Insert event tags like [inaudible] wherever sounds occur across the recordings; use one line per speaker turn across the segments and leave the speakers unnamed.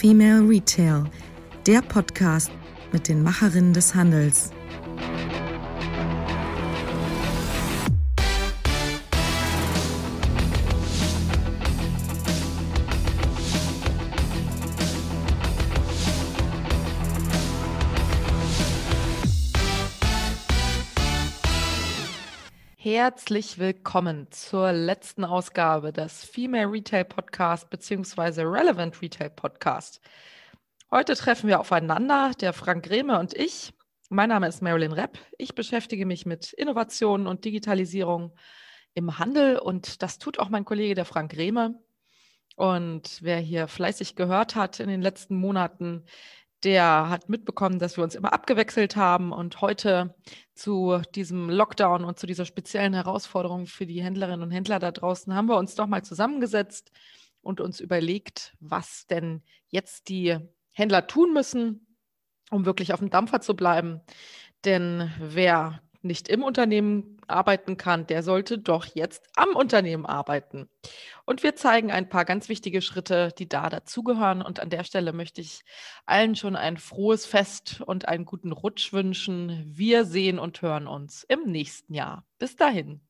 Female Retail, der Podcast mit den Macherinnen des Handels.
Herzlich willkommen zur letzten Ausgabe des Female Retail Podcast bzw. Relevant Retail Podcast. Heute treffen wir aufeinander, der Frank Grehme und ich. Mein Name ist Marilyn Repp. Ich beschäftige mich mit Innovationen und Digitalisierung im Handel und das tut auch mein Kollege, der Frank Grehme. Und wer hier fleißig gehört hat in den letzten Monaten, der hat mitbekommen, dass wir uns immer abgewechselt haben und heute zu diesem Lockdown und zu dieser speziellen Herausforderung für die Händlerinnen und Händler da draußen haben wir uns doch mal zusammengesetzt und uns überlegt, was denn jetzt die Händler tun müssen, um wirklich auf dem Dampfer zu bleiben. Denn wer nicht im Unternehmen arbeiten kann, der sollte doch jetzt am Unternehmen arbeiten. Und wir zeigen ein paar ganz wichtige Schritte, die da dazugehören. Und an der Stelle möchte ich allen schon ein frohes Fest und einen guten Rutsch wünschen. Wir sehen und hören uns im nächsten Jahr. Bis dahin.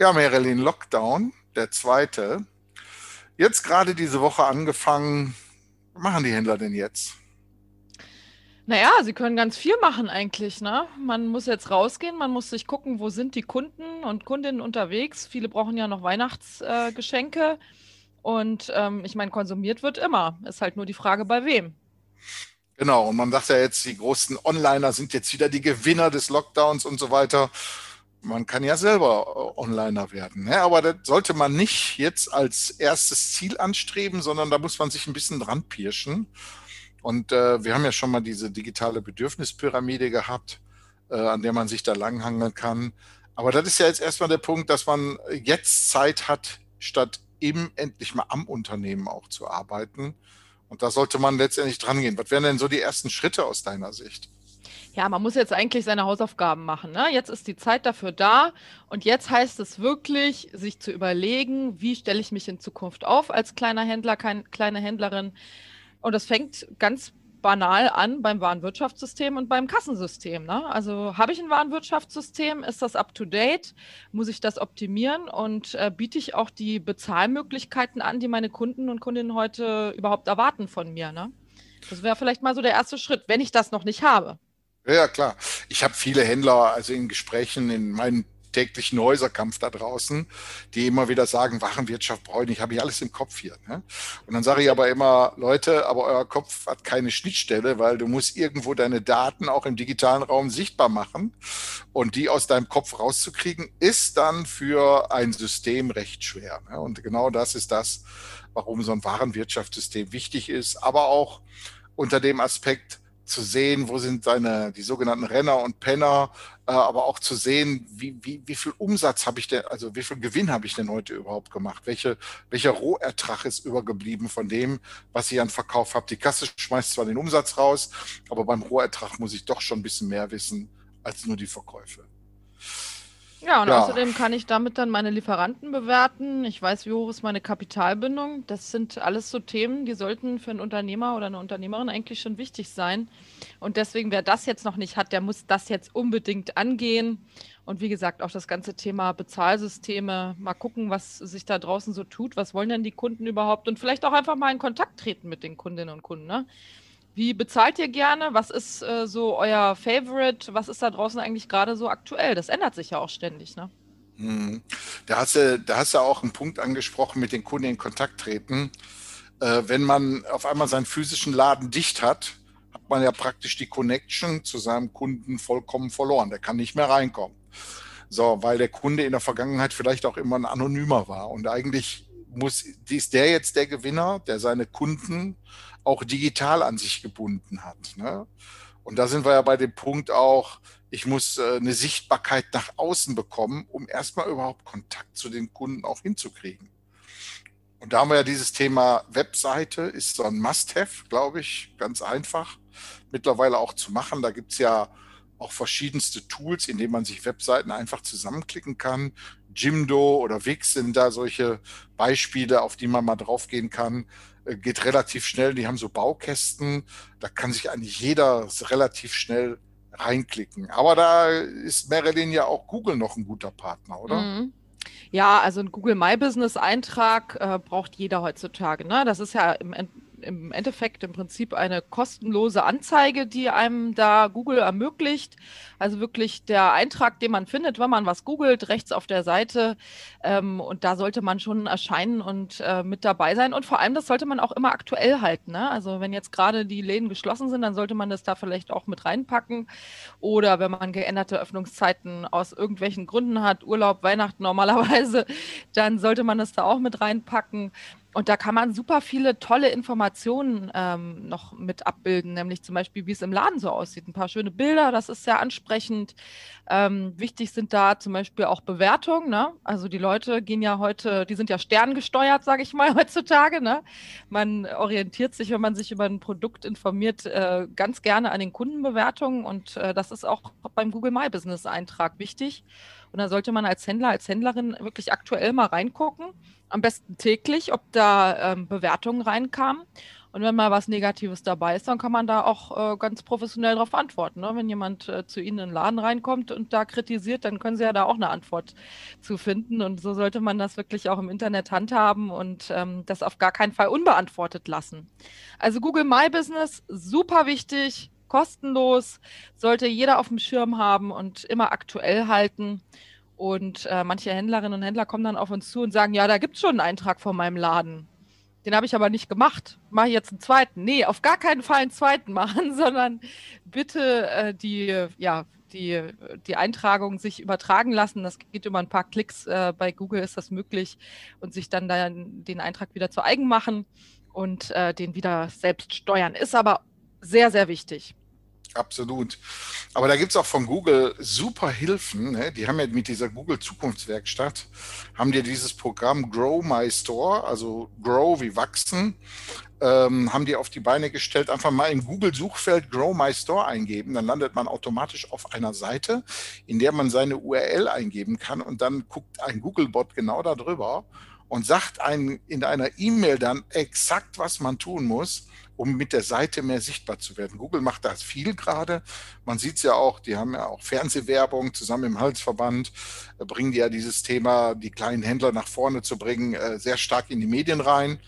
Ja, Marilyn, Lockdown, der zweite. Jetzt gerade diese Woche angefangen. Was machen die Händler denn jetzt?
Naja, sie können ganz viel machen eigentlich, ne? Man muss jetzt rausgehen, man muss sich gucken, wo sind die Kunden und Kundinnen unterwegs. Viele brauchen ja noch Weihnachtsgeschenke. Äh, und ähm, ich meine, konsumiert wird immer. Ist halt nur die Frage, bei wem.
Genau, und man sagt ja jetzt, die großen Onliner sind jetzt wieder die Gewinner des Lockdowns und so weiter. Man kann ja selber äh, Onliner werden. Ne? Aber das sollte man nicht jetzt als erstes Ziel anstreben, sondern da muss man sich ein bisschen dran pirschen. Und äh, wir haben ja schon mal diese digitale Bedürfnispyramide gehabt, äh, an der man sich da langhangeln kann. Aber das ist ja jetzt erstmal der Punkt, dass man jetzt Zeit hat, statt eben endlich mal am Unternehmen auch zu arbeiten. Und da sollte man letztendlich dran gehen. Was wären denn so die ersten Schritte aus deiner Sicht?
Ja, man muss jetzt eigentlich seine Hausaufgaben machen. Ne? Jetzt ist die Zeit dafür da und jetzt heißt es wirklich, sich zu überlegen, wie stelle ich mich in Zukunft auf als kleiner Händler, kein, kleine Händlerin. Und das fängt ganz banal an beim Warenwirtschaftssystem und beim Kassensystem. Ne? Also habe ich ein Warenwirtschaftssystem? Ist das up-to-date? Muss ich das optimieren? Und äh, biete ich auch die Bezahlmöglichkeiten an, die meine Kunden und Kundinnen heute überhaupt erwarten von mir? Ne? Das wäre vielleicht mal so der erste Schritt, wenn ich das noch nicht habe.
Ja, klar. Ich habe viele Händler, also in Gesprächen in meinen täglichen Häuserkampf da draußen, die immer wieder sagen, Warenwirtschaft brauche ich nicht, habe ich alles im Kopf hier. Ne? Und dann sage ich aber immer, Leute, aber euer Kopf hat keine Schnittstelle, weil du musst irgendwo deine Daten auch im digitalen Raum sichtbar machen. Und die aus deinem Kopf rauszukriegen, ist dann für ein System recht schwer. Ne? Und genau das ist das, warum so ein Warenwirtschaftssystem wichtig ist, aber auch unter dem Aspekt, zu sehen, wo sind seine, die sogenannten Renner und Penner, äh, aber auch zu sehen, wie, wie, wie viel Umsatz habe ich denn, also wie viel Gewinn habe ich denn heute überhaupt gemacht? Welche, welcher Rohertrag ist übergeblieben von dem, was ich an Verkauf habe? Die Kasse schmeißt zwar den Umsatz raus, aber beim Rohertrag muss ich doch schon ein bisschen mehr wissen als nur die Verkäufe.
Ja, und ja. außerdem kann ich damit dann meine Lieferanten bewerten. Ich weiß, wie hoch ist meine Kapitalbindung. Das sind alles so Themen, die sollten für einen Unternehmer oder eine Unternehmerin eigentlich schon wichtig sein. Und deswegen, wer das jetzt noch nicht hat, der muss das jetzt unbedingt angehen. Und wie gesagt, auch das ganze Thema Bezahlsysteme, mal gucken, was sich da draußen so tut. Was wollen denn die Kunden überhaupt? Und vielleicht auch einfach mal in Kontakt treten mit den Kundinnen und Kunden. Ne? Wie bezahlt ihr gerne? Was ist äh, so euer Favorite? Was ist da draußen eigentlich gerade so aktuell? Das ändert sich ja auch ständig, ne?
Hm. Da hast du, da hast du auch einen Punkt angesprochen, mit den Kunden in Kontakt treten. Äh, wenn man auf einmal seinen physischen Laden dicht hat, hat man ja praktisch die Connection zu seinem Kunden vollkommen verloren. Der kann nicht mehr reinkommen. So, weil der Kunde in der Vergangenheit vielleicht auch immer ein Anonymer war. Und eigentlich muss, ist der jetzt der Gewinner, der seine Kunden auch digital an sich gebunden hat. Ne? Und da sind wir ja bei dem Punkt auch, ich muss äh, eine Sichtbarkeit nach außen bekommen, um erstmal überhaupt Kontakt zu den Kunden auch hinzukriegen. Und da haben wir ja dieses Thema Webseite, ist so ein Must-Have, glaube ich, ganz einfach mittlerweile auch zu machen. Da gibt es ja auch verschiedenste Tools, in denen man sich Webseiten einfach zusammenklicken kann, Jimdo oder Wix sind da solche Beispiele, auf die man mal draufgehen kann. Äh, geht relativ schnell. Die haben so Baukästen. Da kann sich eigentlich jeder relativ schnell reinklicken. Aber da ist Marilyn ja auch Google noch ein guter Partner, oder? Mhm.
Ja, also ein Google My Business Eintrag äh, braucht jeder heutzutage. Ne? Das ist ja im im Endeffekt im Prinzip eine kostenlose Anzeige, die einem da Google ermöglicht. Also wirklich der Eintrag, den man findet, wenn man was googelt, rechts auf der Seite. Ähm, und da sollte man schon erscheinen und äh, mit dabei sein. Und vor allem, das sollte man auch immer aktuell halten. Ne? Also wenn jetzt gerade die Läden geschlossen sind, dann sollte man das da vielleicht auch mit reinpacken. Oder wenn man geänderte Öffnungszeiten aus irgendwelchen Gründen hat, Urlaub, Weihnachten [laughs] normalerweise, dann sollte man das da auch mit reinpacken. Und da kann man super viele tolle Informationen ähm, noch mit abbilden, nämlich zum Beispiel, wie es im Laden so aussieht. Ein paar schöne Bilder, das ist sehr ansprechend. Ähm, wichtig sind da zum Beispiel auch Bewertungen. Ne? Also die Leute gehen ja heute, die sind ja sterngesteuert, sage ich mal [laughs] heutzutage. Ne? Man orientiert sich, wenn man sich über ein Produkt informiert, äh, ganz gerne an den Kundenbewertungen. Und äh, das ist auch beim Google My Business Eintrag wichtig. Und da sollte man als Händler, als Händlerin wirklich aktuell mal reingucken am besten täglich, ob da ähm, Bewertungen reinkamen. Und wenn mal was Negatives dabei ist, dann kann man da auch äh, ganz professionell darauf antworten. Ne? Wenn jemand äh, zu Ihnen in den Laden reinkommt und da kritisiert, dann können Sie ja da auch eine Antwort zu finden. Und so sollte man das wirklich auch im Internet handhaben und ähm, das auf gar keinen Fall unbeantwortet lassen. Also Google My Business, super wichtig, kostenlos, sollte jeder auf dem Schirm haben und immer aktuell halten. Und äh, manche Händlerinnen und Händler kommen dann auf uns zu und sagen, ja, da gibt es schon einen Eintrag von meinem Laden. Den habe ich aber nicht gemacht. Mache jetzt einen zweiten. Nee, auf gar keinen Fall einen zweiten machen, [laughs] sondern bitte äh, die, ja, die, die Eintragung sich übertragen lassen. Das geht über ein paar Klicks. Äh, bei Google ist das möglich und sich dann, dann den Eintrag wieder zu eigen machen und äh, den wieder selbst steuern. Ist aber sehr, sehr wichtig.
Absolut. Aber da gibt es auch von Google super Hilfen. Ne? Die haben ja mit dieser Google Zukunftswerkstatt, haben dir dieses Programm Grow My Store, also Grow wie wachsen, ähm, haben die auf die Beine gestellt. Einfach mal im Google-Suchfeld Grow My Store eingeben. Dann landet man automatisch auf einer Seite, in der man seine URL eingeben kann. Und dann guckt ein Google-Bot genau darüber und sagt einen in einer E-Mail dann exakt, was man tun muss um mit der Seite mehr sichtbar zu werden. Google macht das viel gerade. Man sieht es ja auch, die haben ja auch Fernsehwerbung zusammen im Halsverband, äh, bringen die ja dieses Thema, die kleinen Händler nach vorne zu bringen, äh, sehr stark in die Medien rein.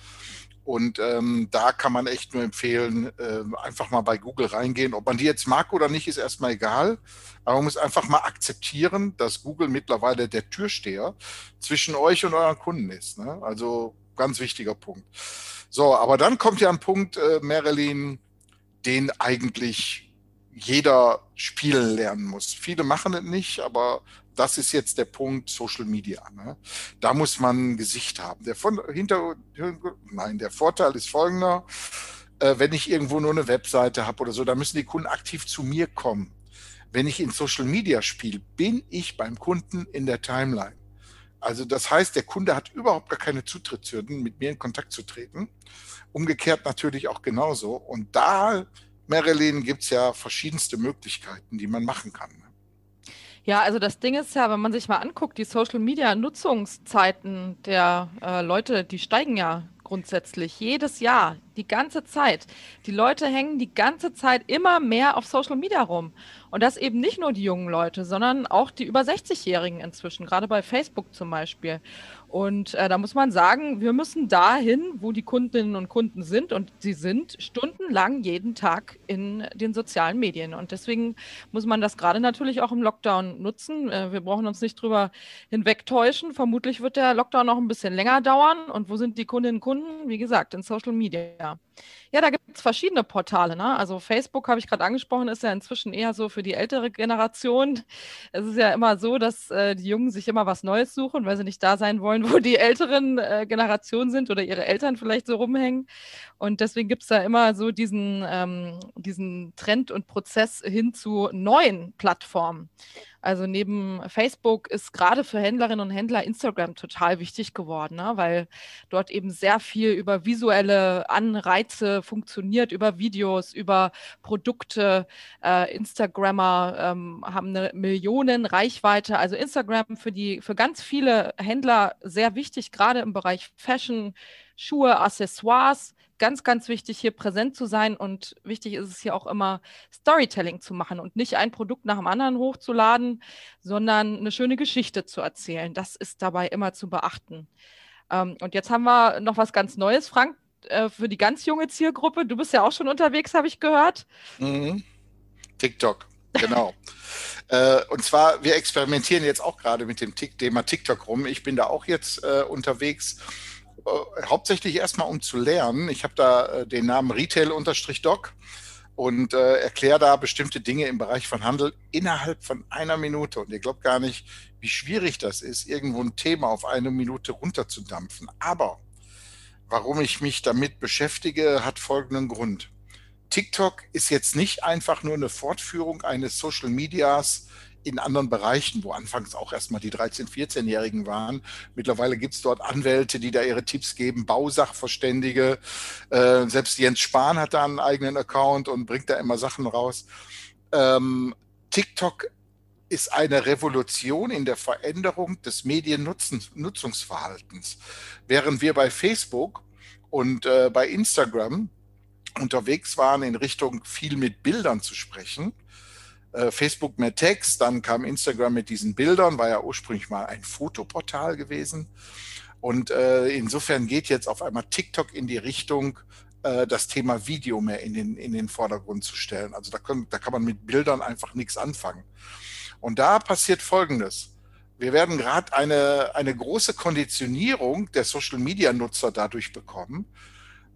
Und ähm, da kann man echt nur empfehlen, äh, einfach mal bei Google reingehen. Ob man die jetzt mag oder nicht, ist erstmal egal. Aber man muss einfach mal akzeptieren, dass Google mittlerweile der Türsteher zwischen euch und euren Kunden ist. Ne? Also ganz wichtiger Punkt. So, aber dann kommt ja ein Punkt, äh, Marilyn, den eigentlich jeder spielen lernen muss. Viele machen es nicht, aber das ist jetzt der Punkt Social Media. Ne? Da muss man ein Gesicht haben. Der von hinter, nein, der Vorteil ist folgender. Äh, wenn ich irgendwo nur eine Webseite habe oder so, da müssen die Kunden aktiv zu mir kommen. Wenn ich in Social Media spiele, bin ich beim Kunden in der Timeline. Also das heißt, der Kunde hat überhaupt gar keine Zutrittshürden, mit mir in Kontakt zu treten. Umgekehrt natürlich auch genauso. Und da, Marilyn, gibt es ja verschiedenste Möglichkeiten, die man machen kann. Ne?
Ja, also das Ding ist ja, wenn man sich mal anguckt, die Social-Media-Nutzungszeiten der äh, Leute, die steigen ja grundsätzlich jedes Jahr, die ganze Zeit. Die Leute hängen die ganze Zeit immer mehr auf Social Media rum. Und das eben nicht nur die jungen Leute, sondern auch die über 60-Jährigen inzwischen, gerade bei Facebook zum Beispiel. Und äh, da muss man sagen, wir müssen dahin, wo die Kundinnen und Kunden sind. Und sie sind stundenlang jeden Tag in den sozialen Medien. Und deswegen muss man das gerade natürlich auch im Lockdown nutzen. Äh, wir brauchen uns nicht drüber hinwegtäuschen. Vermutlich wird der Lockdown noch ein bisschen länger dauern. Und wo sind die Kundinnen und Kunden? Wie gesagt, in Social Media. income Ja, da gibt es verschiedene Portale. Ne? Also Facebook habe ich gerade angesprochen, ist ja inzwischen eher so für die ältere Generation. Es ist ja immer so, dass äh, die Jungen sich immer was Neues suchen, weil sie nicht da sein wollen, wo die älteren äh, Generationen sind oder ihre Eltern vielleicht so rumhängen. Und deswegen gibt es da immer so diesen, ähm, diesen Trend und Prozess hin zu neuen Plattformen. Also neben Facebook ist gerade für Händlerinnen und Händler Instagram total wichtig geworden, ne? weil dort eben sehr viel über visuelle Anreize Reize funktioniert über Videos, über Produkte. Äh, Instagrammer ähm, haben eine Millionen Reichweite. Also Instagram für die für ganz viele Händler sehr wichtig, gerade im Bereich Fashion, Schuhe, Accessoires ganz, ganz wichtig, hier präsent zu sein und wichtig ist es hier auch immer, Storytelling zu machen und nicht ein Produkt nach dem anderen hochzuladen, sondern eine schöne Geschichte zu erzählen. Das ist dabei immer zu beachten. Ähm, und jetzt haben wir noch was ganz Neues, Frank, äh, für die ganz junge Zielgruppe. Du bist ja auch schon unterwegs, habe ich gehört.
Mhm. TikTok, genau. [laughs] äh, und zwar, wir experimentieren jetzt auch gerade mit dem Thema TikTok rum. Ich bin da auch jetzt äh, unterwegs äh, hauptsächlich erstmal um zu lernen. Ich habe da äh, den Namen Retail-Doc und äh, erkläre da bestimmte Dinge im Bereich von Handel innerhalb von einer Minute. Und ihr glaubt gar nicht, wie schwierig das ist, irgendwo ein Thema auf eine Minute runterzudampfen. Aber warum ich mich damit beschäftige, hat folgenden Grund. TikTok ist jetzt nicht einfach nur eine Fortführung eines Social Medias, in anderen Bereichen, wo anfangs auch erstmal die 13-, 14-Jährigen waren. Mittlerweile gibt es dort Anwälte, die da ihre Tipps geben, Bausachverständige. Äh, selbst Jens Spahn hat da einen eigenen Account und bringt da immer Sachen raus. Ähm, TikTok ist eine Revolution in der Veränderung des Mediennutzungsverhaltens. Während wir bei Facebook und äh, bei Instagram unterwegs waren, in Richtung viel mit Bildern zu sprechen, äh, Facebook mehr Text, dann kam Instagram mit diesen Bildern, war ja ursprünglich mal ein Fotoportal gewesen. Und äh, insofern geht jetzt auf einmal TikTok in die Richtung, äh, das Thema Video mehr in den, in den Vordergrund zu stellen. Also da, können, da kann man mit Bildern einfach nichts anfangen. Und da passiert Folgendes. Wir werden gerade eine, eine große Konditionierung der Social-Media-Nutzer dadurch bekommen,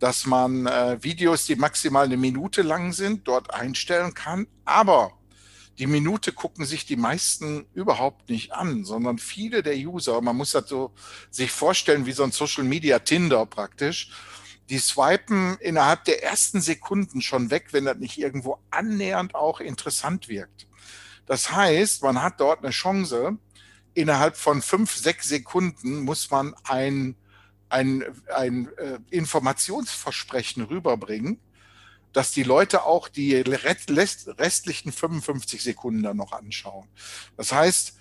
dass man äh, Videos, die maximal eine Minute lang sind, dort einstellen kann. Aber die Minute gucken sich die meisten überhaupt nicht an, sondern viele der User, man muss das so sich vorstellen wie so ein Social Media Tinder praktisch, die swipen innerhalb der ersten Sekunden schon weg, wenn das nicht irgendwo annähernd auch interessant wirkt. Das heißt, man hat dort eine Chance, innerhalb von fünf, sechs Sekunden muss man ein, ein, ein äh, Informationsversprechen rüberbringen, dass die Leute auch die restlichen 55 Sekunden dann noch anschauen. Das heißt,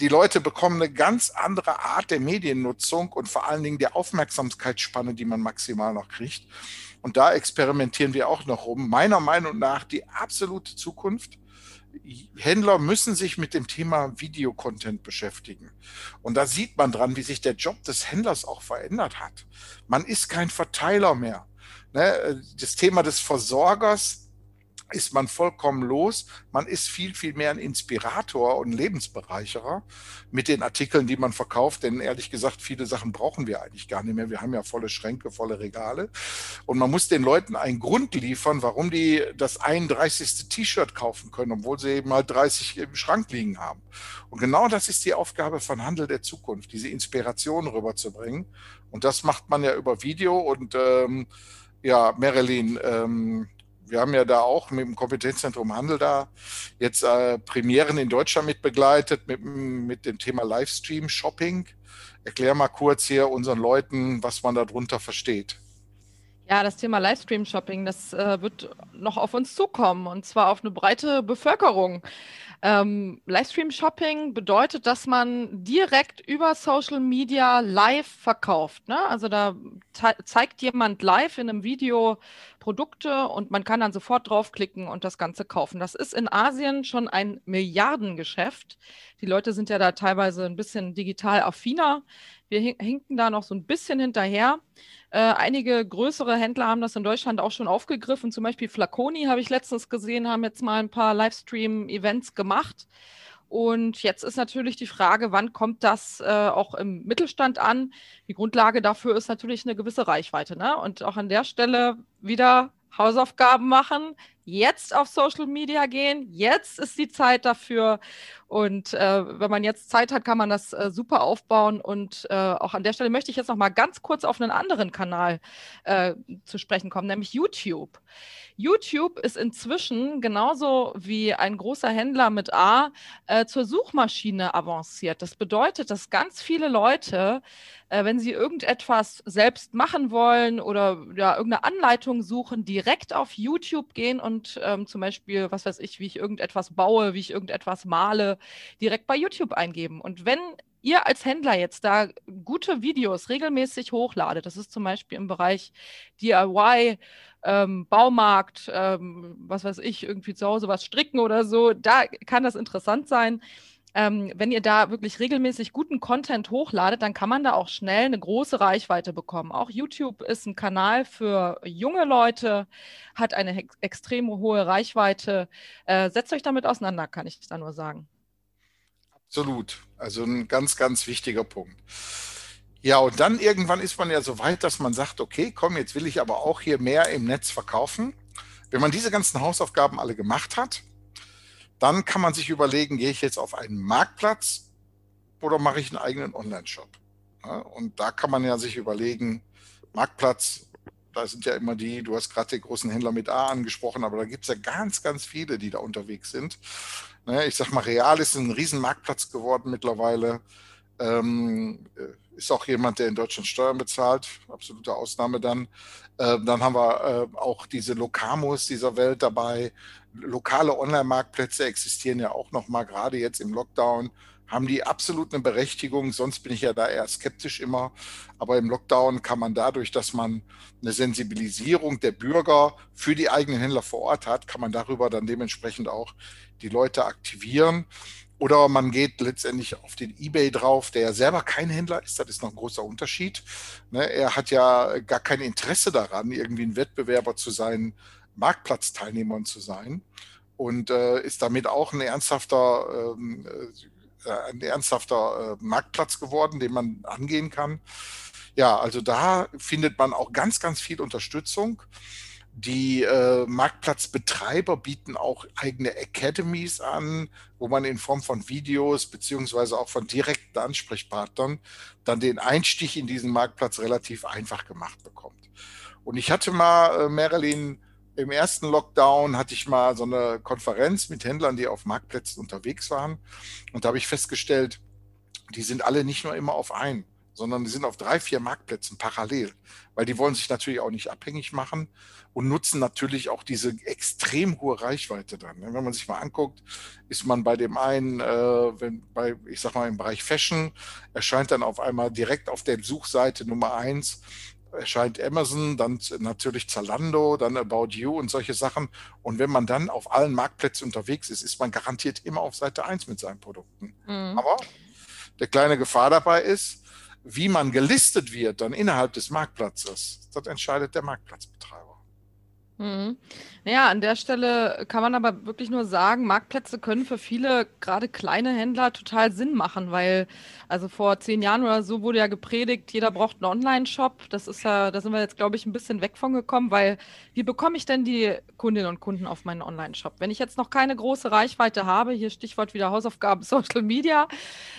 die Leute bekommen eine ganz andere Art der Mediennutzung und vor allen Dingen der Aufmerksamkeitsspanne, die man maximal noch kriegt. Und da experimentieren wir auch noch rum. Meiner Meinung nach die absolute Zukunft. Händler müssen sich mit dem Thema Videocontent beschäftigen. Und da sieht man dran, wie sich der Job des Händlers auch verändert hat. Man ist kein Verteiler mehr. Ne, das Thema des Versorgers ist man vollkommen los. Man ist viel, viel mehr ein Inspirator und Lebensbereicherer mit den Artikeln, die man verkauft. Denn ehrlich gesagt, viele Sachen brauchen wir eigentlich gar nicht mehr. Wir haben ja volle Schränke, volle Regale. Und man muss den Leuten einen Grund liefern, warum die das 31. T-Shirt kaufen können, obwohl sie eben mal 30 im Schrank liegen haben. Und genau das ist die Aufgabe von Handel der Zukunft, diese Inspiration rüberzubringen. Und das macht man ja über Video und ähm, ja, Marilyn, ähm, wir haben ja da auch mit dem Kompetenzzentrum Handel da jetzt äh, Premieren in Deutschland mit begleitet mit, mit dem Thema Livestream Shopping. Erklär mal kurz hier unseren Leuten, was man darunter versteht.
Ja, das Thema Livestream Shopping, das äh, wird noch auf uns zukommen und zwar auf eine breite Bevölkerung. Ähm, Livestream-Shopping bedeutet, dass man direkt über Social Media live verkauft. Ne? Also da zeigt jemand live in einem Video Produkte und man kann dann sofort draufklicken und das Ganze kaufen. Das ist in Asien schon ein Milliardengeschäft. Die Leute sind ja da teilweise ein bisschen digital affiner. Wir hinken da noch so ein bisschen hinterher. Äh, einige größere Händler haben das in Deutschland auch schon aufgegriffen. Zum Beispiel Flaconi habe ich letztens gesehen, haben jetzt mal ein paar Livestream-Events gemacht. Und jetzt ist natürlich die Frage, wann kommt das äh, auch im Mittelstand an? Die Grundlage dafür ist natürlich eine gewisse Reichweite. Ne? Und auch an der Stelle wieder Hausaufgaben machen, jetzt auf Social Media gehen. Jetzt ist die Zeit dafür. Und äh, wenn man jetzt Zeit hat, kann man das äh, super aufbauen. Und äh, auch an der Stelle möchte ich jetzt noch mal ganz kurz auf einen anderen Kanal äh, zu sprechen kommen, nämlich YouTube. YouTube ist inzwischen genauso wie ein großer Händler mit A äh, zur Suchmaschine avanciert. Das bedeutet, dass ganz viele Leute, äh, wenn sie irgendetwas selbst machen wollen oder ja, irgendeine Anleitung suchen, direkt auf YouTube gehen und ähm, zum Beispiel, was weiß ich, wie ich irgendetwas baue, wie ich irgendetwas male, direkt bei YouTube eingeben. Und wenn ihr als Händler jetzt da gute Videos regelmäßig hochladet, das ist zum Beispiel im Bereich DIY, ähm, Baumarkt, ähm, was weiß ich, irgendwie zu Hause was stricken oder so, da kann das interessant sein. Ähm, wenn ihr da wirklich regelmäßig guten Content hochladet, dann kann man da auch schnell eine große Reichweite bekommen. Auch YouTube ist ein Kanal für junge Leute, hat eine extrem hohe Reichweite. Äh, setzt euch damit auseinander, kann ich da nur sagen.
Absolut. Also ein ganz, ganz wichtiger Punkt. Ja, und dann irgendwann ist man ja so weit, dass man sagt, okay, komm, jetzt will ich aber auch hier mehr im Netz verkaufen. Wenn man diese ganzen Hausaufgaben alle gemacht hat, dann kann man sich überlegen, gehe ich jetzt auf einen Marktplatz oder mache ich einen eigenen Online-Shop? Und da kann man ja sich überlegen, Marktplatz, da sind ja immer die, du hast gerade den großen Händler mit A angesprochen, aber da gibt es ja ganz, ganz viele, die da unterwegs sind. Ne, ich sag mal, Real ist ein Riesenmarktplatz geworden mittlerweile. Ähm, äh, ist auch jemand, der in Deutschland Steuern bezahlt, absolute Ausnahme dann. Ähm, dann haben wir äh, auch diese Lokamos dieser Welt dabei. Lokale Online-Marktplätze existieren ja auch noch mal, gerade jetzt im Lockdown haben die absolut eine Berechtigung. Sonst bin ich ja da eher skeptisch immer. Aber im Lockdown kann man dadurch, dass man eine Sensibilisierung der Bürger für die eigenen Händler vor Ort hat, kann man darüber dann dementsprechend auch die Leute aktivieren. Oder man geht letztendlich auf den eBay drauf, der ja selber kein Händler ist. Das ist noch ein großer Unterschied. Ne, er hat ja gar kein Interesse daran, irgendwie ein Wettbewerber zu sein, Marktplatzteilnehmern zu sein. Und äh, ist damit auch ein ernsthafter ähm, äh, ein ernsthafter äh, Marktplatz geworden, den man angehen kann. Ja, also da findet man auch ganz, ganz viel Unterstützung. Die äh, Marktplatzbetreiber bieten auch eigene Academies an, wo man in Form von Videos beziehungsweise auch von direkten Ansprechpartnern dann den Einstieg in diesen Marktplatz relativ einfach gemacht bekommt. Und ich hatte mal, äh, Marilyn, im ersten Lockdown hatte ich mal so eine Konferenz mit Händlern, die auf Marktplätzen unterwegs waren. Und da habe ich festgestellt, die sind alle nicht nur immer auf einen, sondern die sind auf drei, vier Marktplätzen parallel, weil die wollen sich natürlich auch nicht abhängig machen und nutzen natürlich auch diese extrem hohe Reichweite dann. Wenn man sich mal anguckt, ist man bei dem einen, äh, wenn bei, ich sag mal, im Bereich Fashion, erscheint dann auf einmal direkt auf der Suchseite Nummer eins erscheint Amazon, dann natürlich Zalando, dann About You und solche Sachen. Und wenn man dann auf allen Marktplätzen unterwegs ist, ist man garantiert immer auf Seite 1 mit seinen Produkten. Mhm. Aber der kleine Gefahr dabei ist, wie man gelistet wird dann innerhalb des Marktplatzes, das entscheidet der Marktplatzbetreiber.
Mhm. Ja, an der Stelle kann man aber wirklich nur sagen, Marktplätze können für viele, gerade kleine Händler, total Sinn machen, weil, also vor zehn Jahren oder so wurde ja gepredigt, jeder braucht einen Online-Shop. Das ist ja, da sind wir jetzt, glaube ich, ein bisschen weg von gekommen, weil wie bekomme ich denn die Kundinnen und Kunden auf meinen Online-Shop? Wenn ich jetzt noch keine große Reichweite habe, hier Stichwort wieder Hausaufgaben [laughs] Social Media,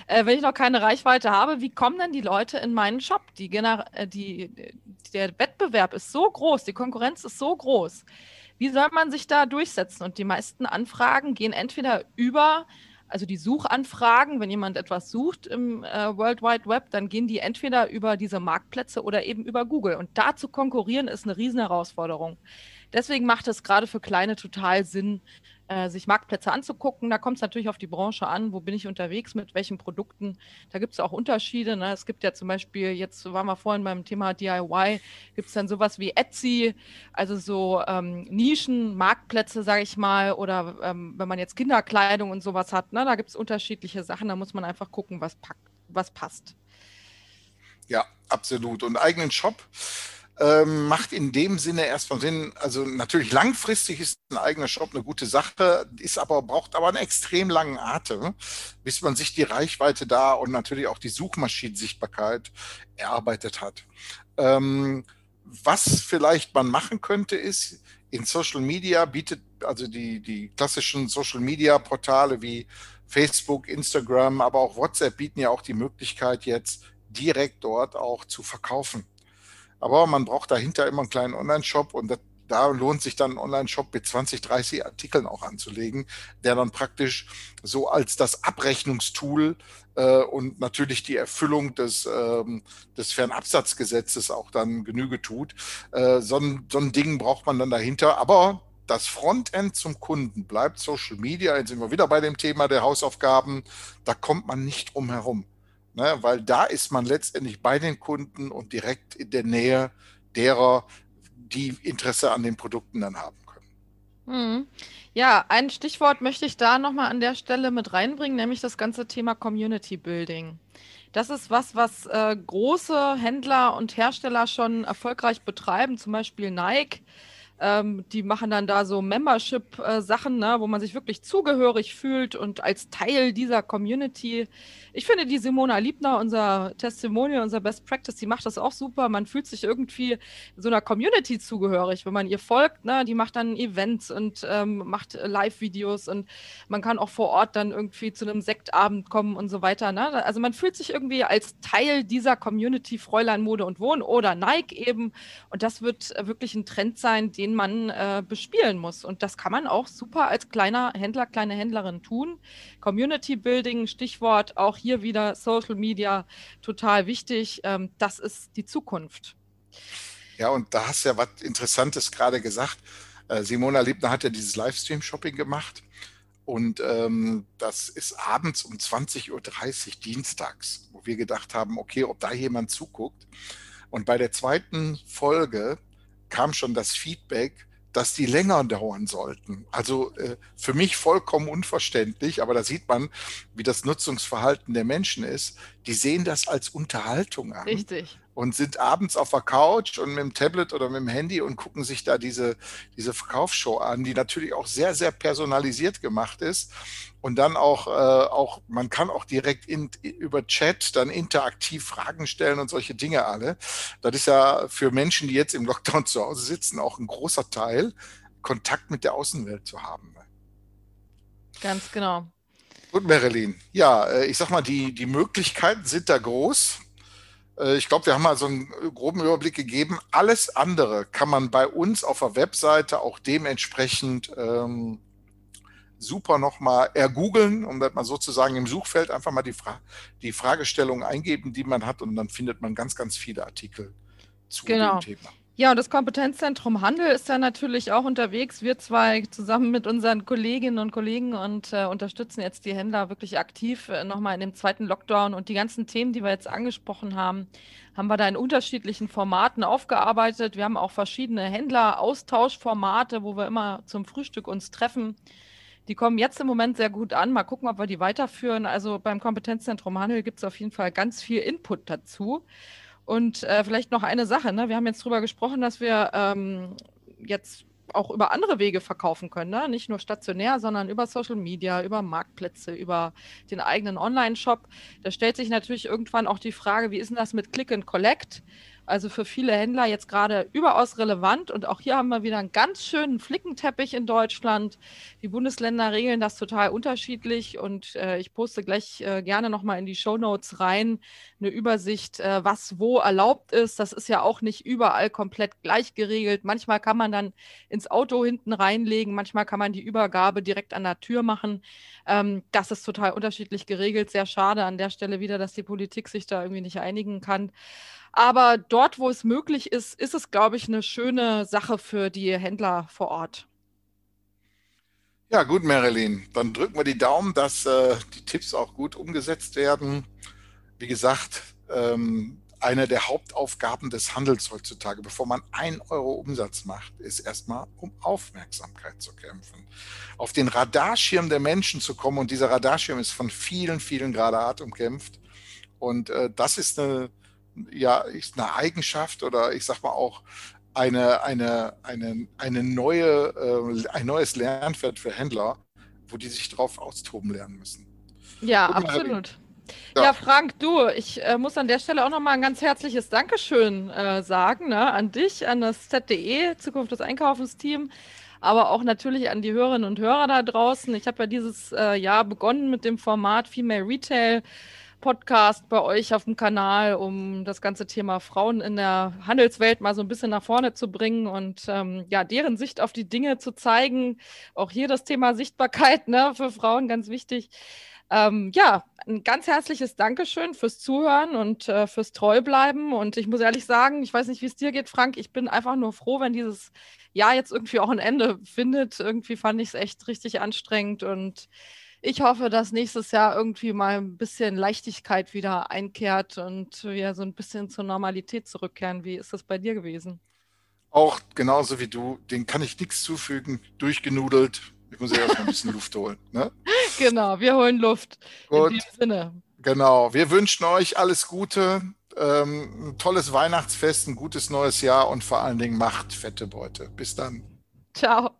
äh, wenn ich noch keine Reichweite habe, wie kommen denn die Leute in meinen Shop? Die, äh, die, der Wettbewerb ist so groß, die Konkurrenz ist so groß. Wie soll man sich da durchsetzen? Und die meisten Anfragen gehen entweder über, also die Suchanfragen, wenn jemand etwas sucht im äh, World Wide Web, dann gehen die entweder über diese Marktplätze oder eben über Google. Und da zu konkurrieren ist eine Riesenherausforderung. Deswegen macht es gerade für Kleine total Sinn, äh, sich Marktplätze anzugucken. Da kommt es natürlich auf die Branche an, wo bin ich unterwegs, mit welchen Produkten. Da gibt es auch Unterschiede. Ne? Es gibt ja zum Beispiel, jetzt waren wir vorhin beim Thema DIY, gibt es dann sowas wie Etsy, also so ähm, Nischen, Marktplätze, sage ich mal, oder ähm, wenn man jetzt Kinderkleidung und sowas hat, ne? da gibt es unterschiedliche Sachen, da muss man einfach gucken, was, packt, was passt.
Ja, absolut. Und eigenen Shop ähm, macht in dem Sinne erstmal Sinn. Also natürlich langfristig ist ein eigener Shop eine gute Sache, ist aber, braucht aber einen extrem langen Atem, bis man sich die Reichweite da und natürlich auch die Suchmaschinensichtbarkeit erarbeitet hat. Ähm, was vielleicht man machen könnte, ist, in Social Media bietet, also die, die klassischen Social Media Portale wie Facebook, Instagram, aber auch WhatsApp bieten ja auch die Möglichkeit jetzt direkt dort auch zu verkaufen. Aber man braucht dahinter immer einen kleinen Online-Shop und das, da lohnt sich dann ein Online-Shop mit 20, 30 Artikeln auch anzulegen, der dann praktisch so als das Abrechnungstool äh, und natürlich die Erfüllung des, ähm, des Fernabsatzgesetzes auch dann Genüge tut. Äh, so, ein, so ein Ding braucht man dann dahinter. Aber das Frontend zum Kunden bleibt Social Media. Jetzt sind wir wieder bei dem Thema der Hausaufgaben. Da kommt man nicht drum herum. Ne? Weil da ist man letztendlich bei den Kunden und direkt in der Nähe derer, die Interesse an den Produkten dann haben können.
Mhm. Ja, ein Stichwort möchte ich da nochmal an der Stelle mit reinbringen, nämlich das ganze Thema Community Building. Das ist was, was äh, große Händler und Hersteller schon erfolgreich betreiben, zum Beispiel Nike. Ähm, die machen dann da so Membership-Sachen, ne, wo man sich wirklich zugehörig fühlt und als Teil dieser Community. Ich finde die Simona Liebner, unser Testimonial, unser Best Practice, die macht das auch super. Man fühlt sich irgendwie so einer Community zugehörig, wenn man ihr folgt. Ne? Die macht dann Events und ähm, macht Live-Videos und man kann auch vor Ort dann irgendwie zu einem Sektabend kommen und so weiter. Ne? Also man fühlt sich irgendwie als Teil dieser Community Fräulein Mode und Wohnen oder Nike eben. Und das wird wirklich ein Trend sein, den den man äh, bespielen muss. Und das kann man auch super als kleiner Händler, kleine Händlerin tun. Community Building, Stichwort, auch hier wieder Social Media, total wichtig. Ähm, das ist die Zukunft.
Ja, und da hast du ja was Interessantes gerade gesagt. Äh, Simona Liebner hat ja dieses Livestream-Shopping gemacht. Und ähm, das ist abends um 20.30 Uhr dienstags, wo wir gedacht haben, okay, ob da jemand zuguckt. Und bei der zweiten Folge kam schon das Feedback, dass die länger dauern sollten. Also äh, für mich vollkommen unverständlich, aber da sieht man, wie das Nutzungsverhalten der Menschen ist. Die sehen das als Unterhaltung an.
Richtig
und sind abends auf der Couch und mit dem Tablet oder mit dem Handy und gucken sich da diese, diese Verkaufsshow an, die natürlich auch sehr, sehr personalisiert gemacht ist. Und dann auch, äh, auch man kann auch direkt in, über Chat dann interaktiv Fragen stellen und solche Dinge alle. Das ist ja für Menschen, die jetzt im Lockdown zu Hause sitzen, auch ein großer Teil, Kontakt mit der Außenwelt zu haben.
Ganz genau.
Gut, Marilyn. Ja, äh, ich sag mal, die, die Möglichkeiten sind da groß. Äh, ich glaube, wir haben mal so einen groben Überblick gegeben. Alles andere kann man bei uns auf der Webseite auch dementsprechend ähm, super nochmal ergoogeln, um das mal sozusagen im Suchfeld einfach mal die, Fra die Fragestellung eingeben, die man hat und dann findet man ganz, ganz viele Artikel zu genau. dem Thema.
Ja, und das Kompetenzzentrum Handel ist da natürlich auch unterwegs. Wir zwei zusammen mit unseren Kolleginnen und Kollegen und äh, unterstützen jetzt die Händler wirklich aktiv äh, nochmal in dem zweiten Lockdown. Und die ganzen Themen, die wir jetzt angesprochen haben, haben wir da in unterschiedlichen Formaten aufgearbeitet. Wir haben auch verschiedene Händler-Austauschformate, wo wir immer zum Frühstück uns treffen. Die kommen jetzt im Moment sehr gut an. Mal gucken, ob wir die weiterführen. Also beim Kompetenzzentrum Handel gibt es auf jeden Fall ganz viel Input dazu. Und äh, vielleicht noch eine Sache, ne? wir haben jetzt darüber gesprochen, dass wir ähm, jetzt auch über andere Wege verkaufen können, ne? nicht nur stationär, sondern über Social Media, über Marktplätze, über den eigenen Online-Shop. Da stellt sich natürlich irgendwann auch die Frage, wie ist denn das mit Click and Collect? Also für viele Händler jetzt gerade überaus relevant. Und auch hier haben wir wieder einen ganz schönen Flickenteppich in Deutschland. Die Bundesländer regeln das total unterschiedlich. Und äh, ich poste gleich äh, gerne nochmal in die Show Notes rein eine Übersicht, äh, was wo erlaubt ist. Das ist ja auch nicht überall komplett gleich geregelt. Manchmal kann man dann ins Auto hinten reinlegen. Manchmal kann man die Übergabe direkt an der Tür machen. Ähm, das ist total unterschiedlich geregelt. Sehr schade an der Stelle wieder, dass die Politik sich da irgendwie nicht einigen kann. Aber dort, wo es möglich ist, ist es, glaube ich, eine schöne Sache für die Händler vor Ort.
Ja, gut, Marilyn. Dann drücken wir die Daumen, dass äh, die Tipps auch gut umgesetzt werden. Wie gesagt, ähm, eine der Hauptaufgaben des Handels heutzutage, bevor man ein Euro Umsatz macht, ist erstmal um Aufmerksamkeit zu kämpfen. Auf den Radarschirm der Menschen zu kommen und dieser Radarschirm ist von vielen, vielen gerade hart umkämpft. Und äh, das ist eine, ja, ist eine Eigenschaft oder ich sag mal auch eine, eine, eine, eine neue, äh, ein neues Lernfeld für Händler, wo die sich drauf austoben lernen müssen.
Ja, Gut, absolut. Ja, ja Frank, du, ich äh, muss an der Stelle auch nochmal ein ganz herzliches Dankeschön äh, sagen ne, an dich, an das ZDE, Zukunft des Einkaufens-Team aber auch natürlich an die Hörerinnen und Hörer da draußen. Ich habe ja dieses äh, Jahr begonnen mit dem Format Female Retail. Podcast bei euch auf dem Kanal, um das ganze Thema Frauen in der Handelswelt mal so ein bisschen nach vorne zu bringen und ähm, ja, deren Sicht auf die Dinge zu zeigen. Auch hier das Thema Sichtbarkeit ne, für Frauen ganz wichtig. Ähm, ja, ein ganz herzliches Dankeschön fürs Zuhören und äh, fürs Treubleiben. Und ich muss ehrlich sagen, ich weiß nicht, wie es dir geht, Frank. Ich bin einfach nur froh, wenn dieses Jahr jetzt irgendwie auch ein Ende findet. Irgendwie fand ich es echt richtig anstrengend und ich hoffe, dass nächstes Jahr irgendwie mal ein bisschen Leichtigkeit wieder einkehrt und wir so ein bisschen zur Normalität zurückkehren. Wie ist das bei dir gewesen?
Auch genauso wie du, den kann ich nichts zufügen, durchgenudelt. Ich muss ja erstmal ein bisschen Luft holen. Ne? [laughs]
Genau, wir holen Luft.
Gut. In dem Sinne. Genau, wir wünschen euch alles Gute, ähm, ein tolles Weihnachtsfest, ein gutes neues Jahr und vor allen Dingen macht fette Beute. Bis dann.
Ciao.